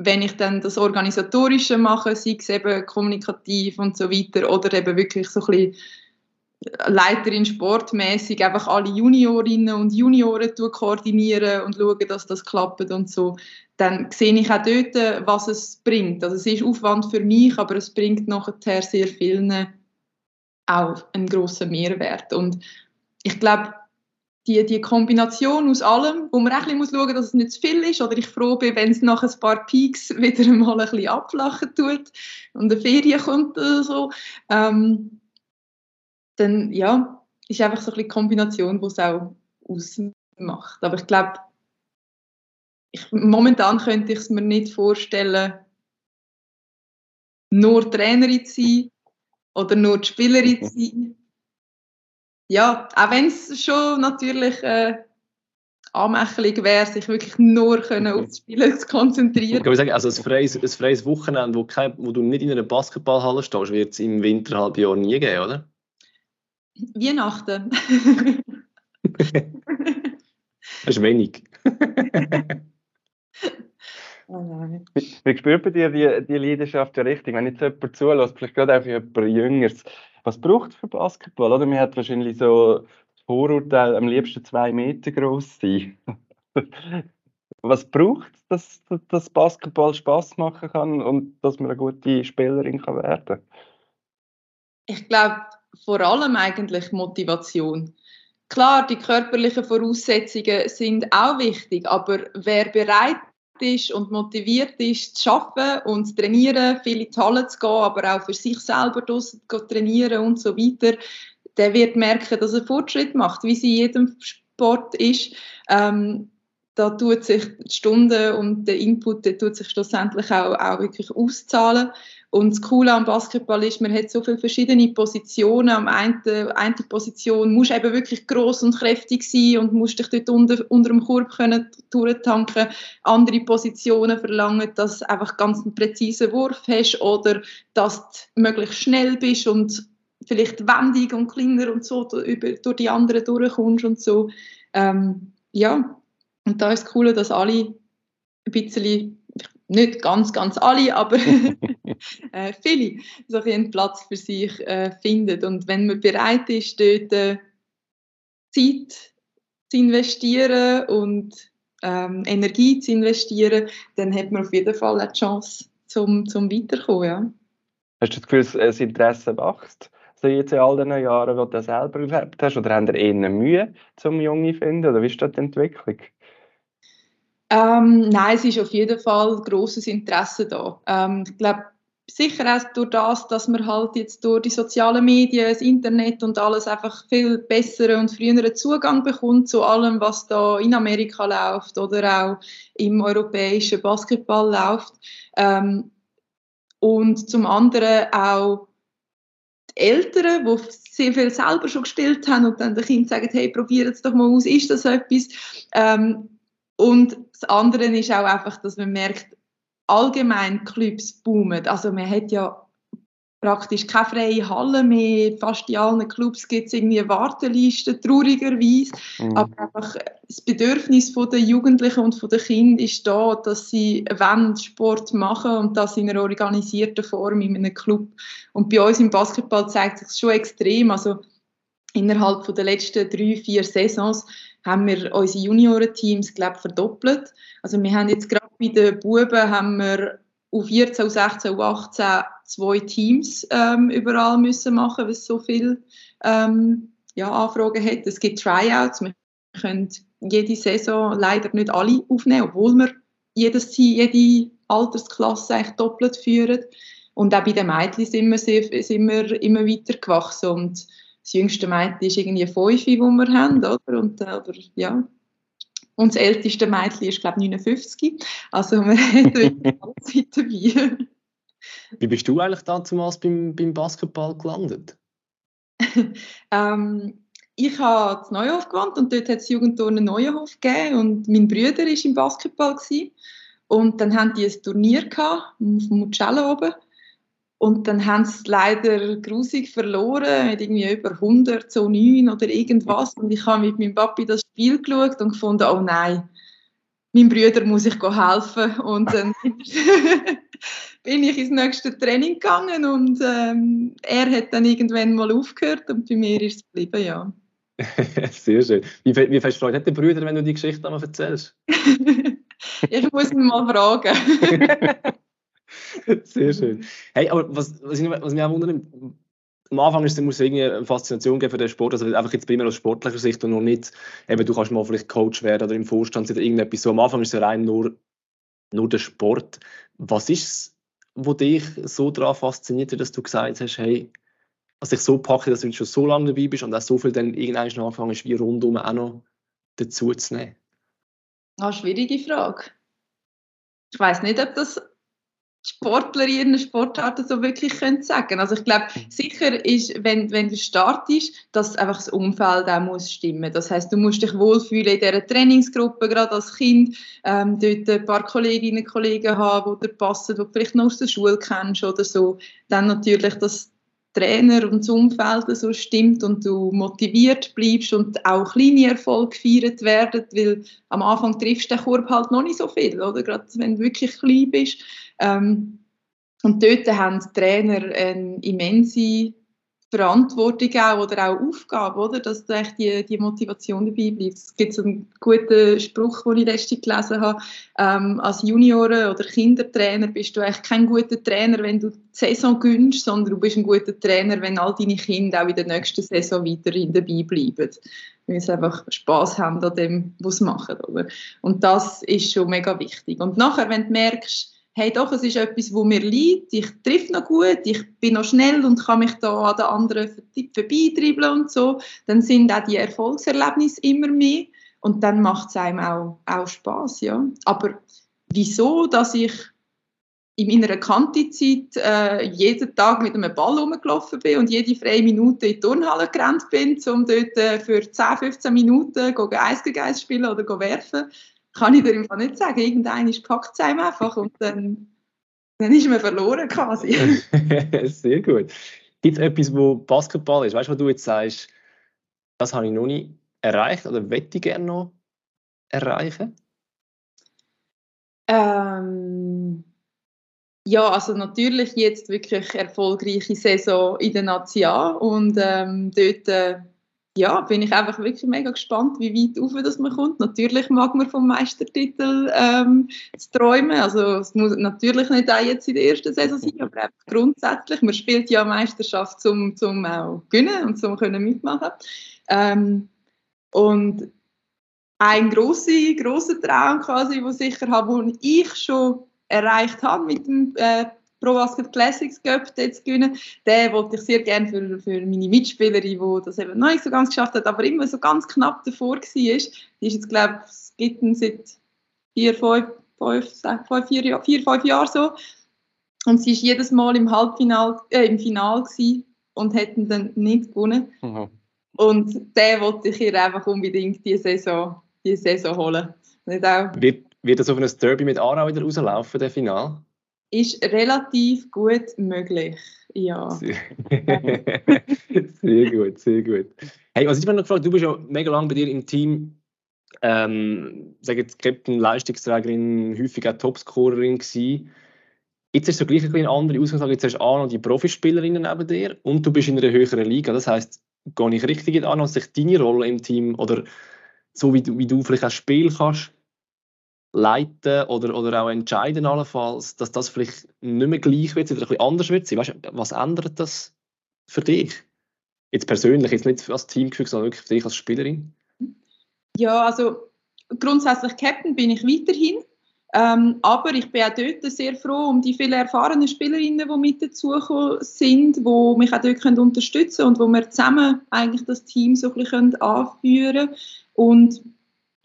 wenn ich dann das Organisatorische mache, sei es eben kommunikativ und so weiter, oder eben wirklich so ein bisschen Leiterin sportmäßig einfach alle Juniorinnen und Junioren koordinieren und schauen, dass das klappt und so, dann sehe ich auch dort, was es bringt. Also es ist Aufwand für mich, aber es bringt nachher sehr vielen auch einen grossen Mehrwert. Und ich glaube, die, die Kombination aus allem, wo man auch ein bisschen schauen muss, dass es nicht zu viel ist, oder ich froh bin, wenn es nach ein paar Peaks wieder mal ein bisschen abflachen tut und eine Ferien kommt oder so, ähm, dann ja, ist einfach so ein bisschen die Kombination, die es auch ausmacht. Aber ich glaube, ich, momentan könnte ich es mir nicht vorstellen, nur Trainerin zu sein oder nur die Spielerin zu sein ja, auch wenn es schon natürlich äh, anmächtig wäre, sich wirklich nur können auf das Spielen zu konzentrieren. Ich sagen, also ein freies, ein freies Wochenende, wo, kein, wo du nicht in einer Basketballhalle stehst, wird es im Winterhalbjahr nie geben, oder? Weihnachten. das ist wenig. Oh wie, wie spürt bei dir die, die Leidenschaft ja richtig? Wenn jetzt jemand zulässt, vielleicht gerade auch jemand Jüngeres, was braucht es für Basketball? Oder? Man hat wahrscheinlich so das Vorurteil, am liebsten zwei Meter groß sein. was braucht es, dass, dass Basketball Spaß machen kann und dass man eine gute Spielerin kann werden Ich glaube, vor allem eigentlich Motivation. Klar, die körperlichen Voraussetzungen sind auch wichtig, aber wer bereit ist und motiviert ist, zu arbeiten und zu trainieren, viele in die Halle zu gehen, aber auch für sich selber zu trainieren und so weiter, der wird merken, dass er Fortschritt macht, wie sie in jedem Sport ist. Ähm, da tut sich die Stunde und der Input, der tut sich schlussendlich auch, auch wirklich auszahlen. Und das Coole am Basketball ist, man hat so viele verschiedene Positionen. Am einen, eine Position musst du eben wirklich groß und kräftig sein und musst dich dort unter, unter dem Korb können durchtanken. Andere Positionen verlangen, dass du einfach ganz einen präzisen Wurf hast oder dass du möglichst schnell bist und vielleicht wendig und kleiner und so durch die anderen durchkommst und so. Ähm, ja, und da ist das Coole, dass alle ein bisschen nicht ganz, ganz alle, aber äh, viele so einen Platz für sich äh, finden. Und wenn man bereit ist, dort äh, Zeit zu investieren und ähm, Energie zu investieren, dann hat man auf jeden Fall eine Chance zum, zum Weiterkommen. Ja. Hast du das Gefühl, das Interesse wächst? jetzt in all den Jahren, die du selber erlebt hast? Oder haben ihr eher Mühe, zum Junge zu finden? Oder wie ist das die Entwicklung? Ähm, nein, es ist auf jeden Fall großes Interesse da. Ähm, ich glaube, sicher auch durch das, dass man halt jetzt durch die sozialen Medien, das Internet und alles einfach viel besseren und früheren Zugang bekommt zu allem, was da in Amerika läuft oder auch im europäischen Basketball läuft. Ähm, und zum anderen auch die Eltern, die sehr viel selber schon gespielt haben und dann den Kind sagen, hey, probiert es doch mal aus, ist das etwas? Ähm, und das andere ist auch einfach, dass man merkt, allgemein Clubs boomen. Also man hat ja praktisch keine freie Halle mehr. Fast in allen Clubs gibt es irgendwie Wartelisten, traurigerweise. Mhm. Aber einfach das Bedürfnis der Jugendlichen und der Kinder ist da, dass sie wollen Sport machen und das in einer organisierten Form in einem Club. Und bei uns im Basketball zeigt sich schon extrem. Also innerhalb der letzten drei, vier Saisons haben wir unsere Juniorenteams, glaube verdoppelt. Also wir haben jetzt gerade bei den Buben haben wir auf 14, 16, 18 zwei Teams ähm, überall müssen machen, weil es so viele ähm, ja, Anfragen hat. Es gibt Tryouts, wir können jede Saison leider nicht alle aufnehmen, obwohl wir jedes Team, jede Altersklasse eigentlich doppelt führen. Und auch bei den Mädchen sind wir, sehr, sind wir immer weiter gewachsen. Und das jüngste Mädchen ist irgendwie fünf, die wir haben, oder? Und, äh, ja, und das älteste Mädchen ist, glaube ich, 59. Also wir haben alle Zeit dabei. Wie bist du eigentlich damals beim, beim Basketball gelandet? ähm, ich habe in Neuhof gewohnt und dort hat es Jugendturnen Neuhof gegeben und mein Bruder war im Basketball. Gewesen. Und dann haben die ein Turnier gehabt, auf dem Mugello oben. Und dann haben sie leider grusig verloren, mit irgendwie über 100 zu 9 oder irgendwas. Und ich habe mit meinem Papi das Spiel geschaut und gefunden, oh nein, meinem Bruder muss ich helfen. Und dann bin ich ins nächste Training gegangen und ähm, er hat dann irgendwann mal aufgehört und bei mir ist es geblieben, ja. Sehr schön. Wie, wie viel Freude hat der Bruder, wenn du die Geschichte einmal erzählst? ich muss ihn mal fragen. Sehr schön. Hey, aber was, was, ich, was mich auch wundert, am Anfang ist, muss es irgendwie eine Faszination geben für den Sport, also einfach jetzt primär aus sportlicher Sicht und noch nicht, eben du kannst mal vielleicht Coach werden oder im Vorstand oder irgendetwas so. Am Anfang ist es rein nur, nur der Sport. Was ist es, was dich so daran fasziniert, dass du gesagt hast, hey, was dich so packe, dass du schon so lange dabei bist und auch so viel dann irgendwann noch angefangen ist, wie rundum auch noch dazu zu nehmen? Ah, schwierige Frage. Ich weiß nicht, ob das Sportler in ihren Sportarten so wirklich können sagen Also ich glaube, mhm. sicher ist, wenn, wenn du startest, dass einfach das Umfeld auch muss stimmen. Das heißt, du musst dich wohlfühlen in dieser Trainingsgruppe, gerade als Kind, ähm, dort ein paar Kolleginnen und Kollegen haben, die dir passen, die du vielleicht noch aus der Schule kennst oder so. Dann natürlich, dass Trainer und das Umfeld so stimmt und du motiviert bleibst und auch kleine Erfolge gefeiert werden, weil am Anfang triffst du den Korb halt noch nicht so viel, oder? Gerade wenn du wirklich klein bist. Ähm, und dort haben die Trainer eine immense Verantwortung auch oder auch Aufgabe, oder? dass da echt die, die Motivation dabei bleibt. Es gibt so einen guten Spruch, den ich letztens gelesen habe. Ähm, als Junioren- oder Kindertrainer bist du eigentlich kein guter Trainer, wenn du die Saison gönnst, sondern du bist ein guter Trainer, wenn all deine Kinder auch in der nächsten Saison weiterhin dabei bleiben. Weil sie einfach Spass haben an dem, was sie machen. Oder? Und das ist schon mega wichtig. Und nachher, wenn du merkst, hey doch, es ist etwas, wo mir liegt, ich treffe noch gut, ich bin noch schnell und kann mich da an den anderen vorbeitreiben und so, dann sind auch die Erfolgserlebnisse immer mehr. Und dann macht es einem auch, auch Spaß, ja. Aber wieso, dass ich in meiner Kantizeit äh, jeden Tag mit einem Ball rumgelaufen bin und jede freie Minute in die Turnhalle gerannt bin, um dort äh, für 10, 15 Minuten Eis gegen spielen oder werfen kann ich dir einfach nicht sagen. Irgendeiner packt es einem einfach und dann, dann ist man verloren quasi. Sehr gut. Gibt es etwas, wo Basketball ist? Weißt du, wo du jetzt sagst, das habe ich noch nicht erreicht oder möchte ich gerne noch erreichen? Ähm, ja, also natürlich jetzt wirklich erfolgreiche Saison in der Nation und ähm, dort äh, ja, bin ich einfach wirklich mega gespannt, wie weit auf das man kommt. Natürlich mag man vom Meistertitel ähm, träumen. Also es muss natürlich nicht auch jetzt in der ersten Saison sein, aber grundsätzlich. Man spielt ja Meisterschaft zum, zum auch gewinnen und zum können mitmachen. Ähm, und ein großer grosser Traum quasi, wo sicher habe, den ich schon erreicht habe mit dem äh, Pro Basket Classics Cup jetzt gewinnen. Den wollte ich sehr gerne für, für meine Mitspielerin, die das eben noch nicht so ganz geschafft hat, aber immer so ganz knapp davor war. Die ist jetzt, glaube ich, es gibt seit vier, fünf, fünf, fünf, vier, vier, fünf Jahren so. Und sie ist jedes Mal im Halbfinal, äh, im Final und hätten dann nicht gewonnen. Mhm. Und den wollte ich ihr einfach unbedingt diese Saison, diese Saison holen. Wird, wird das auf ein Derby mit Aarau wieder rauslaufen, der Final? Ist relativ gut möglich. Ja. Sehr, gut, sehr gut. Hey, was ich mich noch gefragt, du bist ja mega lange bei dir im Team, ähm, sage jetzt Captain, Leistungsträgerin, häufig auch Topscorerin gewesen. Jetzt ist so gleich eine andere Ausgangslage. Jetzt hast du auch noch die Profispielerinnen neben dir und du bist in einer höheren Liga. Das heisst, gehe ich richtig an, dass sich deine Rolle im Team oder so wie du, wie du vielleicht auch Spiel kannst, leiten oder, oder auch entscheiden allenfalls, dass das vielleicht nicht mehr gleich wird, oder bisschen anders wird Weißt, was ändert das für dich? Jetzt persönlich, jetzt nicht als Teamgefühl, sondern wirklich für dich als Spielerin? Ja, also grundsätzlich Captain bin ich weiterhin. Ähm, aber ich bin auch dort sehr froh um die vielen erfahrenen Spielerinnen, die mit dazugekommen sind, die mich auch dort unterstützen können und wo wir zusammen eigentlich das Team so ein bisschen anführen können. Und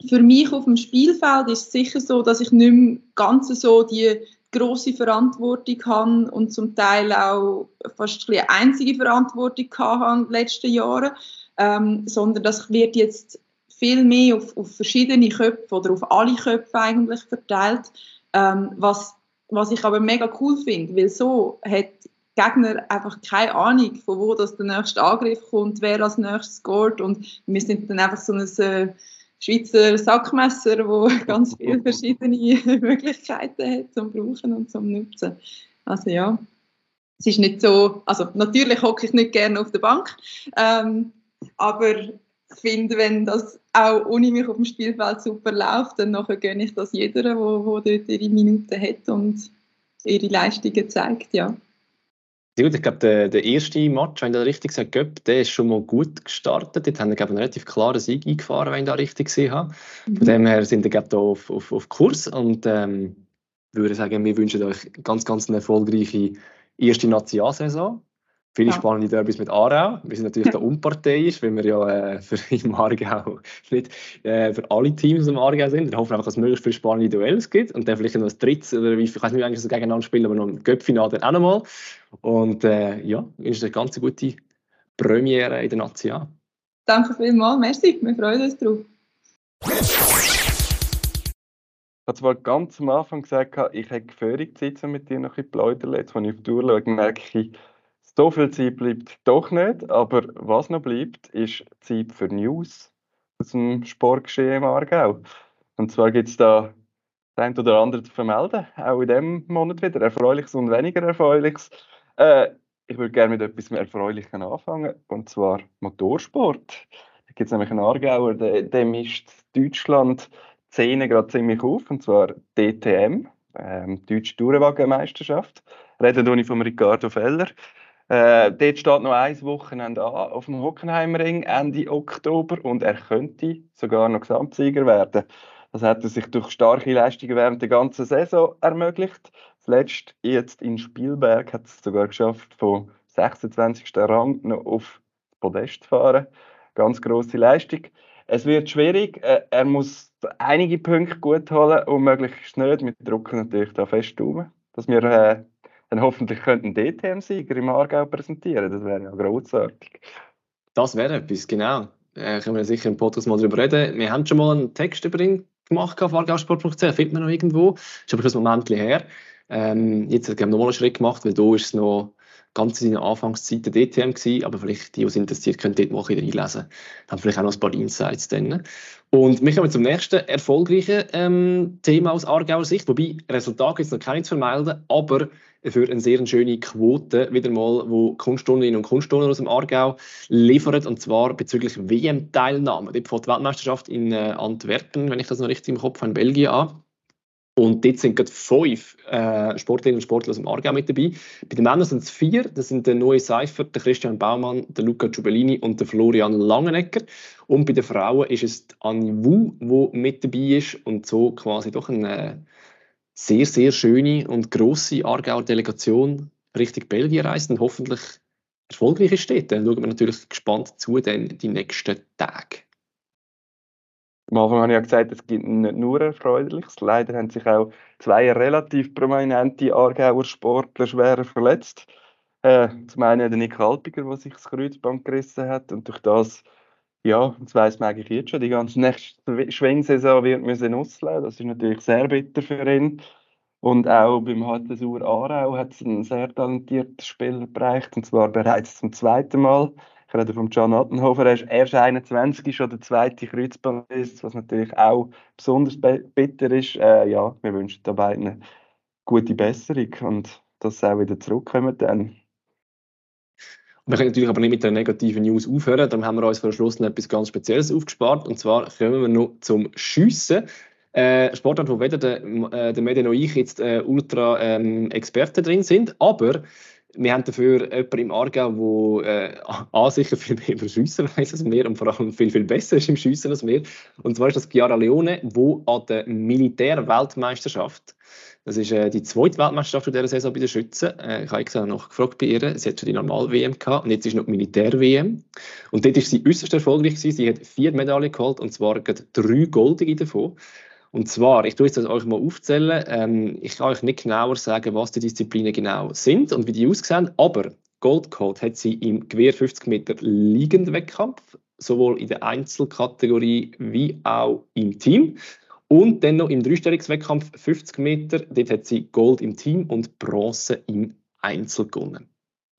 für mich auf dem Spielfeld ist es sicher so, dass ich nicht mehr ganz so die große Verantwortung habe und zum Teil auch fast eine einzige Verantwortung habe in den letzten Jahren, ähm, sondern das wird jetzt viel mehr auf, auf, verschiedene Köpfe oder auf alle Köpfe eigentlich verteilt, ähm, was, was ich aber mega cool finde, weil so hat Gegner einfach keine Ahnung, von wo das der nächste Angriff kommt, wer als nächstes scoret und wir sind dann einfach so ein äh, Schweizer Sackmesser, wo ganz viele verschiedene Möglichkeiten hat zum Brauchen und zum Nutzen. Also ja, es ist nicht so, also natürlich hocke ich nicht gerne auf der Bank, ähm, aber ich finde, wenn das auch ohne mich auf dem Spielfeld super läuft, dann nachher gönne ich das jeder, wo, wo dort ihre Minuten hat und ihre Leistungen zeigt, ja. Gut, ich glaube, der, der erste Match, wenn ich das richtig sage, Göpp, der ist schon mal gut gestartet. Dort haben wir einen relativ klaren Sieg eingefahren, wenn ich das richtig gesehen habe. Mhm. Von dem her sind wir glaube auf, auf, auf Kurs und ähm, würde sagen, wir wünschen euch ganz, ganz eine erfolgreiche erste Nationalsaison. Viele ja. spannende Derbys mit Aarau. Wir sind natürlich da unparteiisch, weil wir ja äh, für im Aargau nicht äh, für alle Teams im Aargau sind. Wir hoffen einfach, dass es möglichst viele spannende Duells gibt und dann vielleicht noch ein drittes oder wie, ich weiß nicht, wie eigentlich so gegeneinander spielen, aber noch ein Göppfinale dann auch nochmal. Und äh, ja, ist eine ganz gute Premiere in der Nation. Danke vielmals, merci, wir freuen uns drauf. Ich habe zwar ganz am Anfang gesagt, ich hätte Führungszeit mit dir noch ein bisschen plaudern. Jetzt, wenn ich auf die Uhr schaue, merke ich, so viel Zeit bleibt doch nicht, aber was noch bleibt, ist Zeit für News aus dem Sportgeschehen im Aargau. Und zwar gibt es da eine oder andere zu vermelden, auch in diesem Monat wieder, Erfreuliches und weniger Erfreuliches. Äh, ich würde gerne mit etwas Erfreulichem anfangen, und zwar Motorsport. Da gibt es nämlich einen Aargauer, der, der mischt Deutschland Szene gerade ziemlich auf, und zwar DTM, ähm, Deutsche Tourenwagenmeisterschaft. Reden wir von Ricardo Feller. Äh, dort steht noch ein Wochenende an auf dem Hockenheimring Ende Oktober und er könnte sogar noch Gesamtsieger werden. Das hat er sich durch starke Leistungen während der ganzen Saison ermöglicht. Zuletzt jetzt in Spielberg hat es sogar geschafft, vom 26. Rang noch auf Podest zu fahren. Ganz große Leistung. Es wird schwierig. Äh, er muss einige Punkte gut holen und möglichst nicht. Wir drücken natürlich da fest um, dass wir äh, dann hoffentlich könnten DTM-Sieger im Aargau präsentieren. Das wäre ja großartig. Das wäre etwas, genau. Äh, können wir sicher im Podcast mal darüber reden. Wir haben schon mal einen Text über ihn gemacht auf aargausport.ch, findet man noch irgendwo. Ist aber schon ein Moment her. Ähm, jetzt haben wir nochmal einen Schritt gemacht, weil da ist es noch ganz in seinen Anfangszeiten DTM gewesen, aber vielleicht die, die es interessiert, können dort mal reinlesen. Haben vielleicht auch noch ein paar Insights dann. Und wir kommen zum nächsten erfolgreichen ähm, Thema aus Aargauer Sicht, wobei Resultat jetzt noch keine zu vermelden, aber für eine sehr schöne Quote wieder mal, wo Kunststunderinnen und Kunststunden aus dem Aargau liefern, und zwar bezüglich WM-Teilnahme. Dort fängt die Weltmeisterschaft in äh, Antwerpen, wenn ich das noch richtig im Kopf habe, in Belgien an. Und dort sind gerade fünf äh, Sportlerinnen und Sportler aus dem Aargau mit dabei. Bei den Männern sind es vier. Das sind der Noe Seifert, der Christian Baumann, der Luca Giubellini und der Florian Langenegger. Und bei den Frauen ist es Annie Wu, die mit dabei ist und so quasi doch eine sehr, sehr schöne und grosse Aargauer Delegation Richtung Belgien reist und hoffentlich erfolgreich ist dort. Dann schauen wir natürlich gespannt zu, denn die nächsten Tage. Am Anfang habe ich ja gesagt, es gibt nicht nur Erfreuliches. Leider haben sich auch zwei relativ prominente Aargauer Sportler schwer verletzt. Äh, zum einen der Nick Halpiger, der sich das Kreuzband gerissen hat und durch das, ja, das weiss man eigentlich jetzt schon, die ganze nächste Schwingsaison wird müssen auslassen. Das ist natürlich sehr bitter für ihn. Und auch beim HTSUR Aarau hat es einen sehr talentierten Spieler bereicht, und zwar bereits zum zweiten Mal. Ich rede von John Attenhofer, er ist erst 21, schon der zweite Kreuzbandist, was natürlich auch besonders bitter ist. Äh, ja, wir wünschen da beiden eine gute Besserung und dass sie auch wieder zurückkommen dann. Wir können natürlich aber nicht mit der negativen News aufhören, darum haben wir uns für den Schluss noch etwas ganz Spezielles aufgespart und zwar kommen wir noch zum Schiessen. Äh, Sportart, wo weder der, äh, der Mede noch ich jetzt äh, ultra ähm, Experten drin sind, aber wir haben dafür jemanden im Aargau, der äh, A, sicher viel mehr über Schiessen weiß als wir und vor allem viel, viel besser ist im Schiessen als wir. Und zwar ist das Chiara Leone, wo an der Militärweltmeisterschaft, das ist äh, die zweite Weltmeisterschaft dieser Saison bei den Schützen, äh, ich habe extra noch gefragt bei ihr, sie hat schon die Normal-WM gehabt und jetzt ist noch die Militär-WM. Und dort ist sie äußerst erfolgreich gewesen, sie hat vier Medaillen geholt und zwar drei goldige davon. Und zwar, ich tue das euch mal aufzählen. Ähm, ich kann euch nicht genauer sagen, was die Disziplinen genau sind und wie die aussehen, aber Goldcode hat sie im Gewehr 50 Meter liegenden Wettkampf, sowohl in der Einzelkategorie wie auch im Team. Und dann noch im Dreistellungswettkampf 50 Meter, dort hat sie Gold im Team und Bronze im Einzel gewonnen.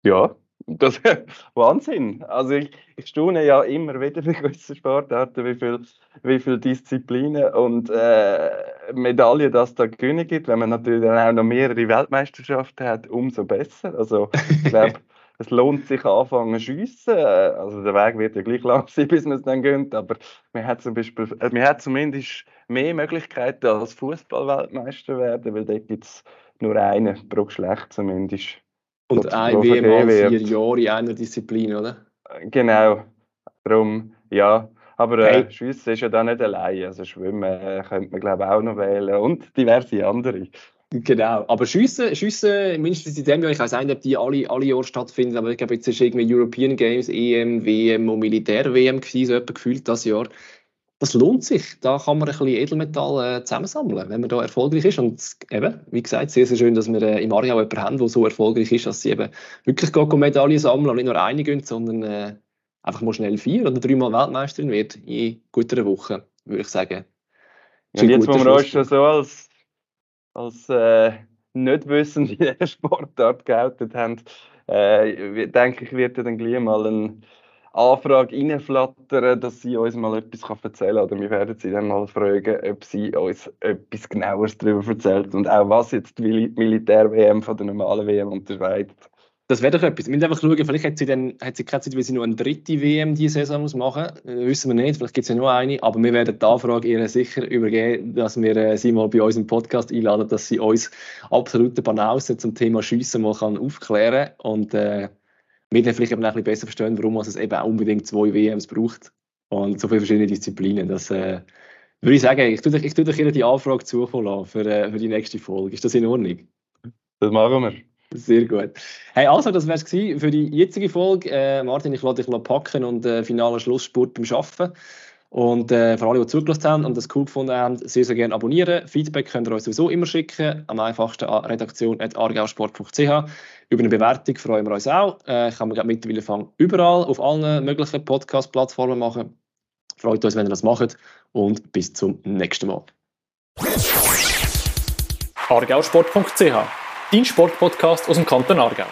Ja, das ist Wahnsinn. Also ich, ich staune ja immer wieder bei gewissen Sportarten, wie viele wie viel Disziplinen und äh, Medaillen das da gewinnen gibt. Wenn man natürlich dann auch noch mehrere Weltmeisterschaften hat, umso besser. Also ich glaube, es lohnt sich anfangen zu schiessen. Also der Weg wird ja gleich lang sein, bis man es dann gönnt. Aber man hat, zum Beispiel, äh, man hat zumindest mehr Möglichkeiten als Fußball-Weltmeister werden, weil da gibt es nur einen pro Geschlecht zumindest. Und ein WM alle vier Jahre in einer Disziplin, oder? Genau. Darum, ja. Aber äh, hey. Schweissen ist ja da nicht allein. Also Schwimmen äh, könnte man, glaube ich, auch noch wählen. Und diverse andere. Genau, aber Schiessen, Schiessen mindestens in dem Jahr, ich weiß nicht, ob die alle, alle Jahre stattfinden, aber ich glaube, jetzt ist irgendwie European Games, EM, WM und Militär-WM gewesen, so gefühlt das Jahr das lohnt sich. Da kann man ein bisschen Edelmetall äh, zusammensammeln, wenn man da erfolgreich ist. Und eben, wie gesagt, sehr, sehr schön, dass wir äh, im Aargau jemanden haben, der so erfolgreich ist, dass sie eben wirklich Medaillen sammeln und nicht nur eine gehen, sondern äh, einfach mal schnell vier oder dreimal Weltmeisterin wird in guter Woche, würde ich sagen. Ja, jetzt, wo wir uns schon so als, als äh, nicht wissend in der Sportart geoutet haben, äh, denke ich, wird dann gleich mal ein Anfrage reinflattern, dass sie uns mal etwas erzählen kann. Oder wir werden sie dann mal fragen, ob sie uns etwas genaueres darüber erzählt und auch was jetzt die Militär-WM von der normalen WM unterscheidet. Das wäre doch etwas. Wir müssen einfach schauen, vielleicht hat sie, dann, hat sie keine Zeit, weil sie nur eine dritte WM diese Saison muss machen muss. Äh, wissen wir nicht, vielleicht gibt es ja nur eine. Aber wir werden die Anfrage ihr sicher übergeben, dass wir äh, sie mal bei uns im Podcast einladen, dass sie uns absolute Banausen zum Thema Schiessen mal kann aufklären kann. Und äh, wir vielleicht eben ein bisschen besser verstehen, warum es eben auch unbedingt zwei WMs braucht und so viele verschiedene Disziplinen. Das äh, würde ich sagen, ich tue ich tue euch die Anfrage zukommen für, äh, für die nächste Folge. Ist das in Ordnung? Das machen wir. Sehr gut. Hey, also, das wäre es für die jetzige Folge. Äh, Martin, ich lade dich packen und äh, finaler Schlussspurt beim Arbeiten. Und äh, für alle, die zugelassen haben und das cool gefunden haben, sehr, sehr gerne abonnieren. Feedback könnt ihr uns sowieso immer schicken. Am einfachsten an redaktion.argausport.ch. Über eine Bewertung freuen wir uns auch. Äh, kann man mittlerweile fangen, überall auf allen möglichen Podcast-Plattformen machen. Freut uns, wenn ihr das macht. Und bis zum nächsten Mal. argausport.ch Dein Sportpodcast aus dem Kanton Aargau.